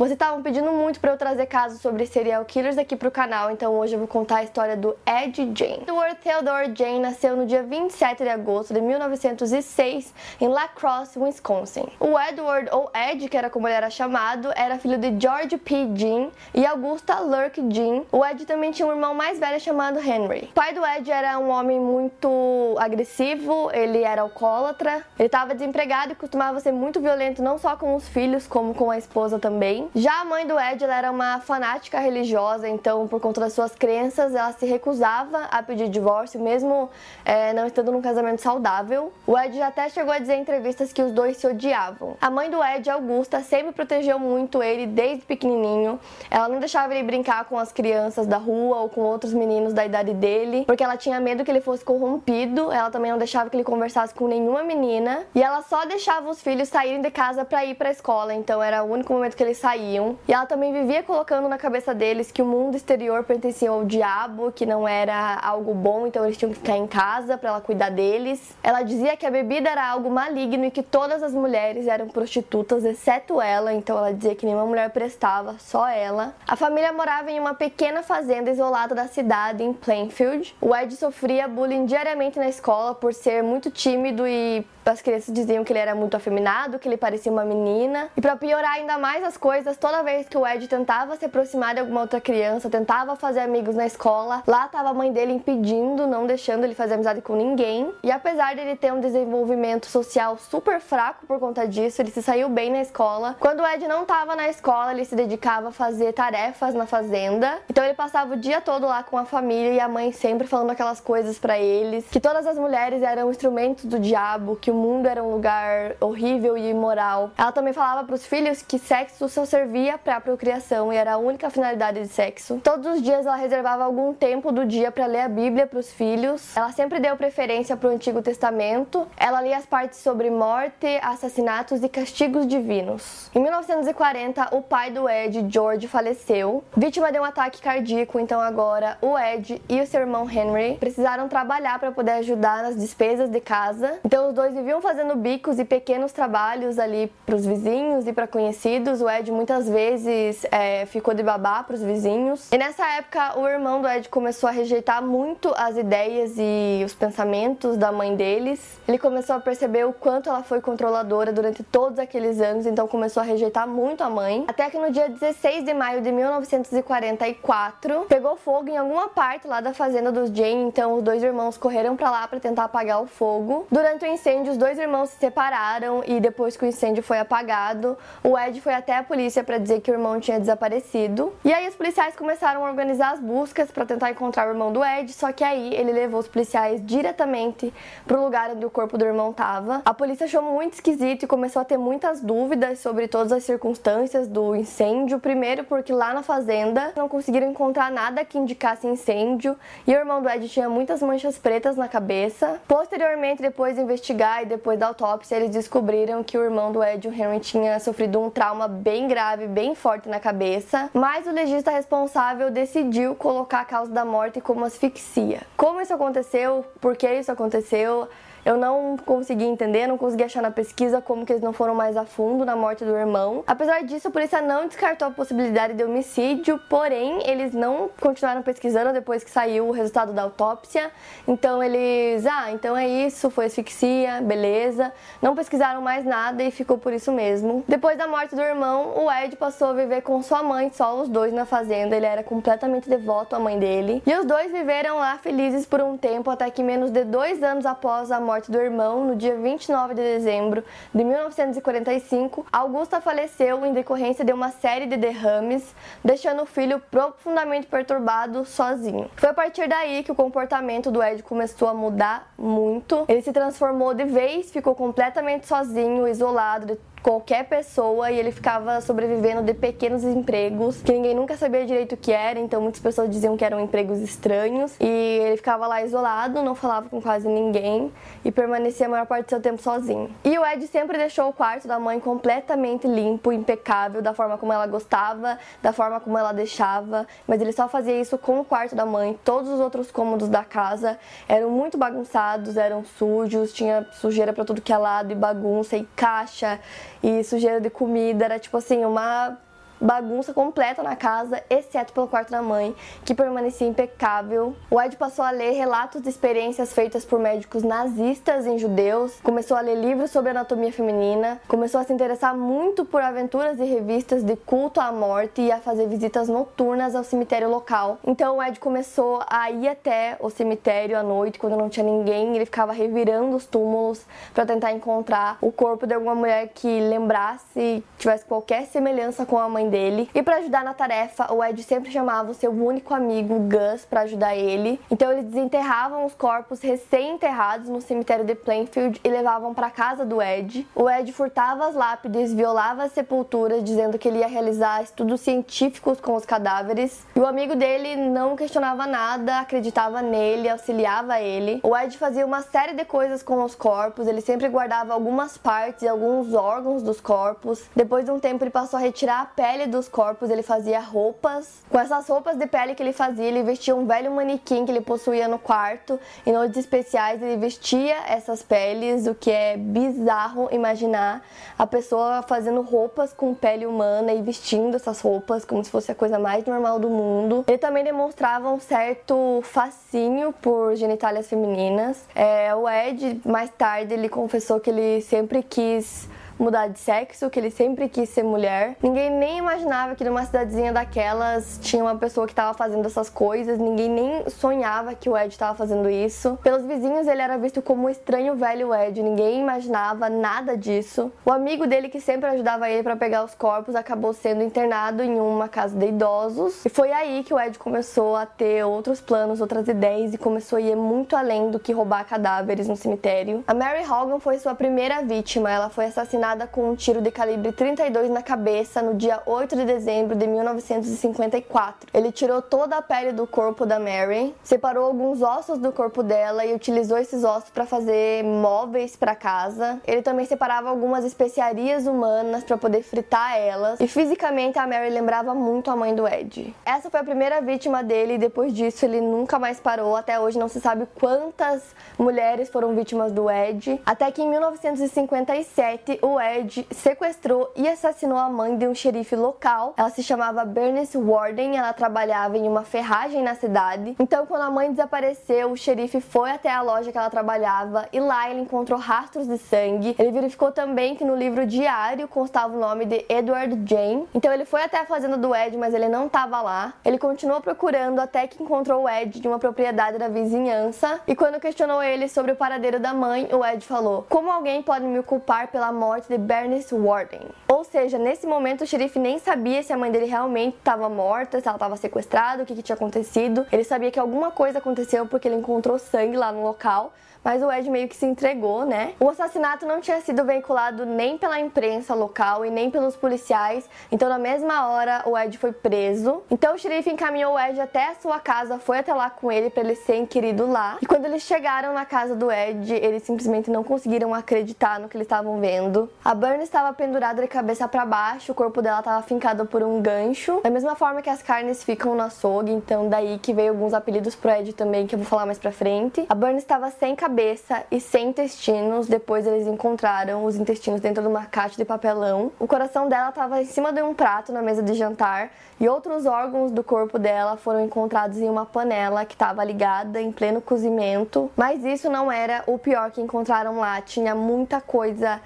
Vocês estavam pedindo muito para eu trazer casos sobre serial killers aqui pro canal, então hoje eu vou contar a história do Ed Jane. Edward Theodore Jane nasceu no dia 27 de agosto de 1906 em La Crosse, Wisconsin. O Edward, ou Ed, que era como ele era chamado, era filho de George P. Jean e Augusta Lurk Jean. O Ed também tinha um irmão mais velho chamado Henry. O pai do Ed era um homem muito agressivo, ele era alcoólatra, ele estava desempregado e costumava ser muito violento não só com os filhos, como com a esposa também. Já a mãe do Ed era uma fanática religiosa, então, por conta das suas crenças, ela se recusava a pedir divórcio, mesmo é, não estando num casamento saudável. O Ed até chegou a dizer em entrevistas que os dois se odiavam. A mãe do Ed, Augusta, sempre protegeu muito ele desde pequenininho. Ela não deixava ele brincar com as crianças da rua ou com outros meninos da idade dele, porque ela tinha medo que ele fosse corrompido. Ela também não deixava que ele conversasse com nenhuma menina. E ela só deixava os filhos saírem de casa para ir para a escola, então era o único momento que eles saíam E ela também vivia colocando na cabeça deles que o mundo exterior pertencia ao diabo, que não era algo bom, então eles tinham que ficar em casa para ela cuidar deles. Ela dizia que a bebida era algo maligno e que todas as mulheres eram prostitutas, exceto ela, então ela dizia que nenhuma mulher prestava, só ela. A família morava em uma pequena fazenda isolada da cidade, em Plainfield. O Ed sofria bullying diariamente na escola por ser muito tímido e as crianças diziam que ele era muito afeminado, que ele parecia uma menina. E para piorar ainda mais as coisas, toda vez que o Ed tentava se aproximar de alguma outra criança, tentava fazer amigos na escola, lá estava a mãe dele impedindo, não deixando ele fazer amizade com ninguém. E apesar de ele ter um desenvolvimento social super fraco por conta disso, ele se saiu bem na escola. Quando o Ed não estava na escola, ele se dedicava a fazer tarefas na fazenda. Então ele passava o dia todo lá com a família e a mãe sempre falando aquelas coisas para eles, que todas as mulheres eram instrumentos do diabo, que o mundo era um lugar horrível e imoral. Ela também falava para os filhos que sexo só servia para a procriação e era a única finalidade de sexo. Todos os dias ela reservava algum tempo do dia para ler a Bíblia para os filhos. Ela sempre deu preferência para o Antigo Testamento. Ela lia as partes sobre morte, assassinatos e castigos divinos. Em 1940, o pai do Ed, George, faleceu, vítima de um ataque cardíaco. Então agora o Ed e o seu irmão Henry precisaram trabalhar para poder ajudar nas despesas de casa. Então os dois viviam fazendo bicos e pequenos trabalhos ali para os vizinhos e para conhecidos. O Ed muitas vezes é, ficou de babá para os vizinhos. E nessa época, o irmão do Ed começou a rejeitar muito as ideias e os pensamentos da mãe deles. Ele começou a perceber o quanto ela foi controladora durante todos aqueles anos, então começou a rejeitar muito a mãe. Até que no dia 16 de maio de 1944, pegou fogo em alguma parte lá da fazenda dos Jane, então os dois irmãos correram para lá para tentar apagar o fogo. Durante o incêndio, os dois irmãos se separaram e depois que o incêndio foi apagado, o Ed foi até a polícia para dizer que o irmão tinha desaparecido. E aí os policiais começaram a organizar as buscas para tentar encontrar o irmão do Ed, só que aí ele levou os policiais diretamente pro lugar onde o corpo do irmão tava. A polícia achou muito esquisito e começou a ter muitas dúvidas sobre todas as circunstâncias do incêndio. Primeiro porque lá na fazenda não conseguiram encontrar nada que indicasse incêndio e o irmão do Ed tinha muitas manchas pretas na cabeça. Posteriormente, depois de investigar e depois da autópsia, eles descobriram que o irmão do Ed, o Henry, tinha sofrido um trauma bem grave, bem forte na cabeça, mas o legista responsável decidiu colocar a causa da morte como asfixia. Como isso aconteceu? Por que isso aconteceu? Eu não consegui entender, não consegui achar na pesquisa como que eles não foram mais a fundo na morte do irmão. Apesar disso, a polícia não descartou a possibilidade de homicídio, porém, eles não continuaram pesquisando depois que saiu o resultado da autópsia. Então eles, ah, então é isso, foi asfixia, beleza. Não pesquisaram mais nada e ficou por isso mesmo. Depois da morte do irmão, o Ed passou a viver com sua mãe, só os dois na fazenda. Ele era completamente devoto à mãe dele. E os dois viveram lá felizes por um tempo, até que menos de dois anos após a morte morte do irmão, no dia 29 de dezembro de 1945, Augusta faleceu em decorrência de uma série de derrames, deixando o filho profundamente perturbado sozinho. Foi a partir daí que o comportamento do Ed começou a mudar muito. Ele se transformou de vez, ficou completamente sozinho, isolado de qualquer pessoa e ele ficava sobrevivendo de pequenos empregos que ninguém nunca sabia direito o que era, então muitas pessoas diziam que eram empregos estranhos e ele ficava lá isolado, não falava com quase ninguém e permanecia a maior parte do seu tempo sozinho. E o Ed sempre deixou o quarto da mãe completamente limpo, impecável, da forma como ela gostava, da forma como ela deixava, mas ele só fazia isso com o quarto da mãe. Todos os outros cômodos da casa eram muito bagunçados, eram sujos, tinha sujeira para tudo que é lado e bagunça e caixa e sujeira de comida, era tipo assim, uma bagunça completa na casa, exceto pelo quarto da mãe, que permanecia impecável. O Ed passou a ler relatos de experiências feitas por médicos nazistas em judeus, começou a ler livros sobre anatomia feminina, começou a se interessar muito por aventuras e revistas de culto à morte e a fazer visitas noturnas ao cemitério local. Então o Ed começou a ir até o cemitério à noite, quando não tinha ninguém, ele ficava revirando os túmulos para tentar encontrar o corpo de alguma mulher que lembrasse, tivesse qualquer semelhança com a mãe dele. E para ajudar na tarefa, o Ed sempre chamava o seu único amigo Gus para ajudar ele. Então eles desenterravam os corpos recém-enterrados no cemitério de Plainfield e levavam para casa do Ed. O Ed furtava as lápides, violava as sepulturas, dizendo que ele ia realizar estudos científicos com os cadáveres. E o amigo dele não questionava nada, acreditava nele, auxiliava ele. O Ed fazia uma série de coisas com os corpos, ele sempre guardava algumas partes e alguns órgãos dos corpos. Depois de um tempo ele passou a retirar a pele pele dos corpos ele fazia roupas. Com essas roupas de pele que ele fazia, ele vestia um velho manequim que ele possuía no quarto. Em noites especiais ele vestia essas peles, o que é bizarro imaginar a pessoa fazendo roupas com pele humana e vestindo essas roupas como se fosse a coisa mais normal do mundo. Ele também demonstrava um certo fascínio por genitálias femininas. É, o Ed, mais tarde, ele confessou que ele sempre quis mudar de sexo, que ele sempre quis ser mulher. Ninguém nem imaginava que numa cidadezinha daquelas tinha uma pessoa que estava fazendo essas coisas, ninguém nem sonhava que o Ed estava fazendo isso. Pelos vizinhos ele era visto como um estranho velho Ed, ninguém imaginava nada disso. O amigo dele que sempre ajudava ele para pegar os corpos acabou sendo internado em uma casa de idosos. E foi aí que o Ed começou a ter outros planos, outras ideias e começou a ir muito além do que roubar cadáveres no cemitério. A Mary Hogan foi sua primeira vítima, ela foi assassinada com um tiro de calibre 32 na cabeça no dia 8 de dezembro de 1954. Ele tirou toda a pele do corpo da Mary, separou alguns ossos do corpo dela e utilizou esses ossos para fazer móveis para casa. Ele também separava algumas especiarias humanas para poder fritar elas. E fisicamente a Mary lembrava muito a mãe do Ed. Essa foi a primeira vítima dele e depois disso ele nunca mais parou. Até hoje não se sabe quantas mulheres foram vítimas do Ed. Até que em 1957 o Ed sequestrou e assassinou a mãe de um xerife local. Ela se chamava Bernice Warden, ela trabalhava em uma ferragem na cidade. Então, quando a mãe desapareceu, o xerife foi até a loja que ela trabalhava e lá ele encontrou rastros de sangue. Ele verificou também que no livro diário constava o nome de Edward Jane. Então, ele foi até a fazenda do Ed, mas ele não estava lá. Ele continuou procurando até que encontrou o Ed de uma propriedade da vizinhança. E quando questionou ele sobre o paradeiro da mãe, o Ed falou: Como alguém pode me culpar pela morte de Bernice Warden. Ou seja, nesse momento o xerife nem sabia se a mãe dele realmente estava morta, se ela estava sequestrada, o que, que tinha acontecido. Ele sabia que alguma coisa aconteceu porque ele encontrou sangue lá no local, mas o Ed meio que se entregou, né? O assassinato não tinha sido veiculado nem pela imprensa local e nem pelos policiais, então na mesma hora o Ed foi preso. Então o xerife encaminhou o Ed até a sua casa, foi até lá com ele para ele ser inquirido lá. E quando eles chegaram na casa do Ed, eles simplesmente não conseguiram acreditar no que eles estavam vendo. A Burn estava pendurada de cabeça para baixo, o corpo dela estava fincado por um gancho, da mesma forma que as carnes ficam no açougue, então daí que veio alguns apelidos pro Ed também que eu vou falar mais pra frente. A Burn estava sem cabeça cabeça e sem intestinos. Depois eles encontraram os intestinos dentro de uma caixa de papelão. O coração dela estava em cima de um prato na mesa de jantar e outros órgãos do corpo dela foram encontrados em uma panela que estava ligada em pleno cozimento. Mas isso não era o pior que encontraram lá. Tinha muita coisa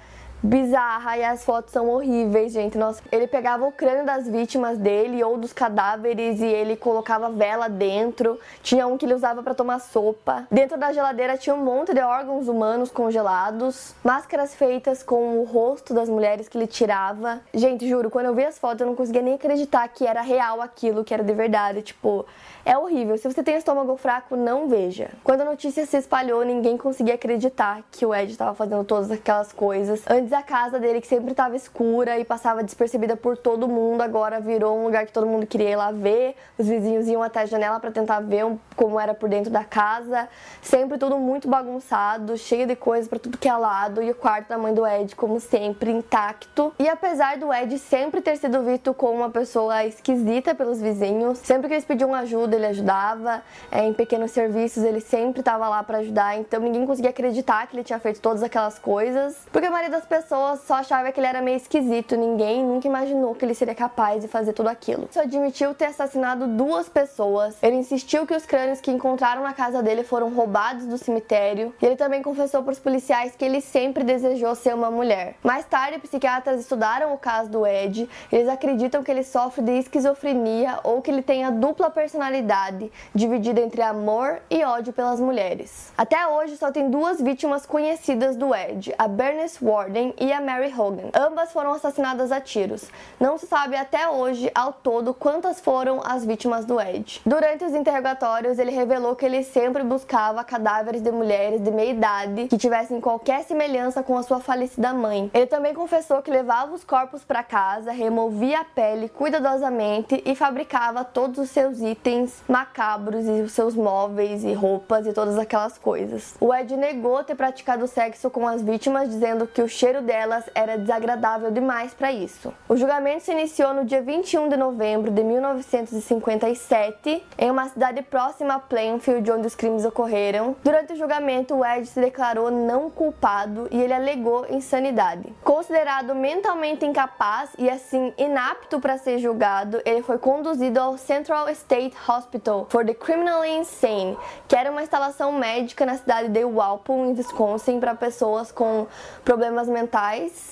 bizarra e as fotos são horríveis, gente. Nossa, ele pegava o crânio das vítimas dele ou dos cadáveres e ele colocava vela dentro. Tinha um que ele usava para tomar sopa. Dentro da geladeira tinha um monte de órgãos humanos congelados, máscaras feitas com o rosto das mulheres que ele tirava. Gente, juro, quando eu vi as fotos eu não conseguia nem acreditar que era real aquilo, que era de verdade, tipo, é horrível. Se você tem estômago fraco, não veja. Quando a notícia se espalhou, ninguém conseguia acreditar que o Ed estava fazendo todas aquelas coisas. Antes a casa dele, que sempre estava escura e passava despercebida por todo mundo, agora virou um lugar que todo mundo queria ir lá ver. Os vizinhos iam até a janela para tentar ver como era por dentro da casa. Sempre tudo muito bagunçado, cheio de coisas para tudo que é lado. E o quarto da mãe do Ed, como sempre, intacto. E apesar do Ed sempre ter sido visto como uma pessoa esquisita pelos vizinhos, sempre que eles pediam ajuda, ele ajudava. É, em pequenos serviços, ele sempre estava lá para ajudar. Então ninguém conseguia acreditar que ele tinha feito todas aquelas coisas. Porque a maioria das pessoas só achava que ele era meio esquisito. Ninguém nunca imaginou que ele seria capaz de fazer tudo aquilo. Ele admitiu ter assassinado duas pessoas. Ele insistiu que os crânios que encontraram na casa dele foram roubados do cemitério. E ele também confessou para os policiais que ele sempre desejou ser uma mulher. Mais tarde, psiquiatras estudaram o caso do Ed. Eles acreditam que ele sofre de esquizofrenia ou que ele tenha dupla personalidade, dividida entre amor e ódio pelas mulheres. Até hoje só tem duas vítimas conhecidas do Ed, a Bernice Warden e a Mary Hogan. Ambas foram assassinadas a tiros. Não se sabe até hoje ao todo quantas foram as vítimas do Ed. Durante os interrogatórios, ele revelou que ele sempre buscava cadáveres de mulheres de meia idade que tivessem qualquer semelhança com a sua falecida mãe. Ele também confessou que levava os corpos para casa, removia a pele cuidadosamente e fabricava todos os seus itens macabros e os seus móveis e roupas e todas aquelas coisas. O Ed negou ter praticado sexo com as vítimas, dizendo que o cheiro delas era desagradável demais para isso. O julgamento se iniciou no dia 21 de novembro de 1957 em uma cidade próxima a Plainfield, onde os crimes ocorreram. Durante o julgamento, Ed se declarou não culpado e ele alegou insanidade. Considerado mentalmente incapaz e assim inapto para ser julgado, ele foi conduzido ao Central State Hospital for the Criminally Insane, que era uma instalação médica na cidade de Walpole, em Wisconsin, para pessoas com problemas mentais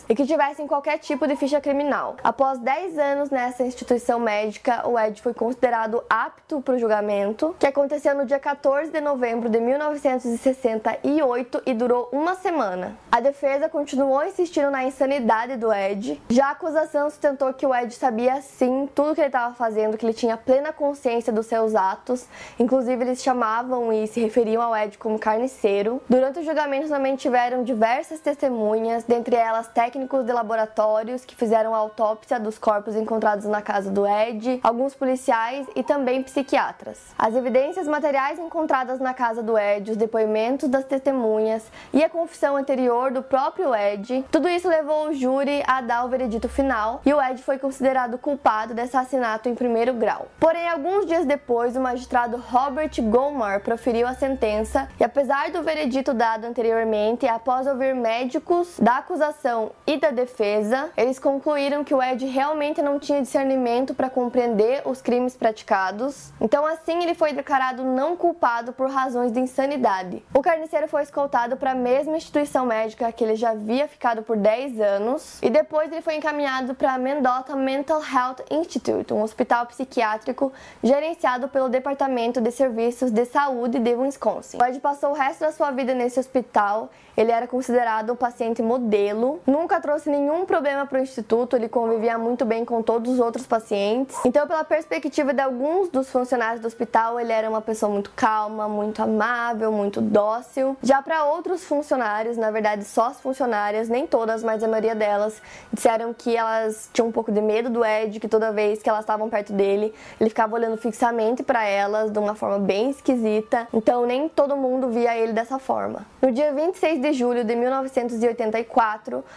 e que tivessem qualquer tipo de ficha criminal. Após 10 anos nessa instituição médica, o Ed foi considerado apto para o julgamento, que aconteceu no dia 14 de novembro de 1968 e durou uma semana. A defesa continuou insistindo na insanidade do Ed. Já a acusação sustentou que o Ed sabia sim tudo que ele estava fazendo, que ele tinha plena consciência dos seus atos. Inclusive, eles chamavam e se referiam ao Ed como carniceiro. Durante o julgamento também tiveram diversas testemunhas, dentre elas técnicos de laboratórios que fizeram a autópsia dos corpos encontrados na casa do Ed, alguns policiais e também psiquiatras. As evidências materiais encontradas na casa do Ed, os depoimentos das testemunhas e a confissão anterior do próprio Ed, tudo isso levou o júri a dar o veredito final e o Ed foi considerado culpado de assassinato em primeiro grau. Porém, alguns dias depois, o magistrado Robert Gomar proferiu a sentença e apesar do veredito dado anteriormente, após ouvir médicos da acusação e da defesa, eles concluíram que o Ed realmente não tinha discernimento para compreender os crimes praticados. Então, assim, ele foi declarado não culpado por razões de insanidade. O carniceiro foi escoltado para a mesma instituição médica que ele já havia ficado por 10 anos e depois ele foi encaminhado para a Mendota Mental Health Institute, um hospital psiquiátrico gerenciado pelo Departamento de Serviços de Saúde de Wisconsin. O Ed passou o resto da sua vida nesse hospital. Ele era considerado um paciente modelo, nunca trouxe nenhum problema para o instituto, ele convivia muito bem com todos os outros pacientes. Então, pela perspectiva de alguns dos funcionários do hospital, ele era uma pessoa muito calma, muito amável, muito dócil. Já para outros funcionários, na verdade, só as funcionárias, nem todas, mas a maioria delas, disseram que elas tinham um pouco de medo do Ed, que toda vez que elas estavam perto dele, ele ficava olhando fixamente para elas de uma forma bem esquisita. Então, nem todo mundo via ele dessa forma. No dia 26 de julho de 1984,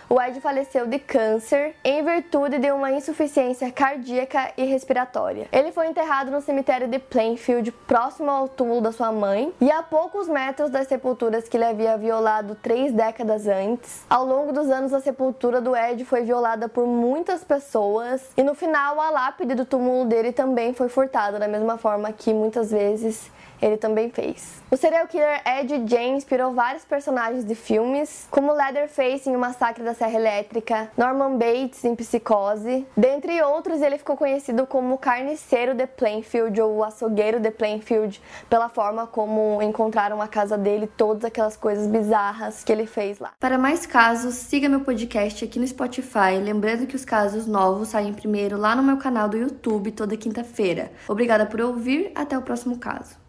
o Ed faleceu de câncer em virtude de uma insuficiência cardíaca e respiratória. Ele foi enterrado no cemitério de Plainfield, próximo ao túmulo da sua mãe, e a poucos metros das sepulturas que ele havia violado três décadas antes. Ao longo dos anos, a sepultura do Ed foi violada por muitas pessoas, e no final, a lápide do túmulo dele também foi furtada, da mesma forma que muitas vezes ele também fez. O serial killer Ed Jane inspirou vários personagens de filmes, como Leatherface em O Massacre da Serra Elétrica, Norman Bates em Psicose. Dentre outros, ele ficou conhecido como Carniceiro de Plainfield ou Açougueiro de Plainfield, pela forma como encontraram a casa dele, todas aquelas coisas bizarras que ele fez lá. Para mais casos, siga meu podcast aqui no Spotify, lembrando que os casos novos saem primeiro lá no meu canal do YouTube toda quinta-feira. Obrigada por ouvir, até o próximo caso.